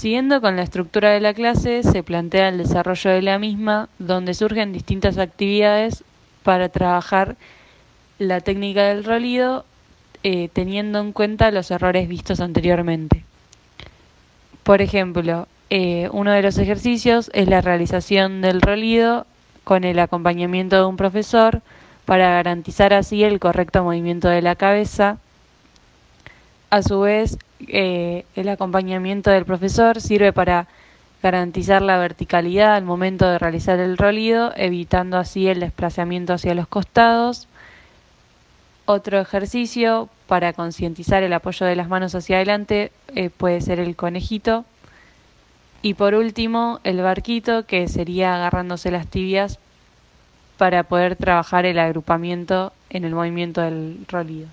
Siguiendo con la estructura de la clase, se plantea el desarrollo de la misma, donde surgen distintas actividades para trabajar la técnica del rolido, eh, teniendo en cuenta los errores vistos anteriormente. Por ejemplo, eh, uno de los ejercicios es la realización del rolido con el acompañamiento de un profesor para garantizar así el correcto movimiento de la cabeza. A su vez, eh, el acompañamiento del profesor sirve para garantizar la verticalidad al momento de realizar el rolido, evitando así el desplazamiento hacia los costados. Otro ejercicio para concientizar el apoyo de las manos hacia adelante eh, puede ser el conejito. Y por último, el barquito, que sería agarrándose las tibias para poder trabajar el agrupamiento en el movimiento del rolido.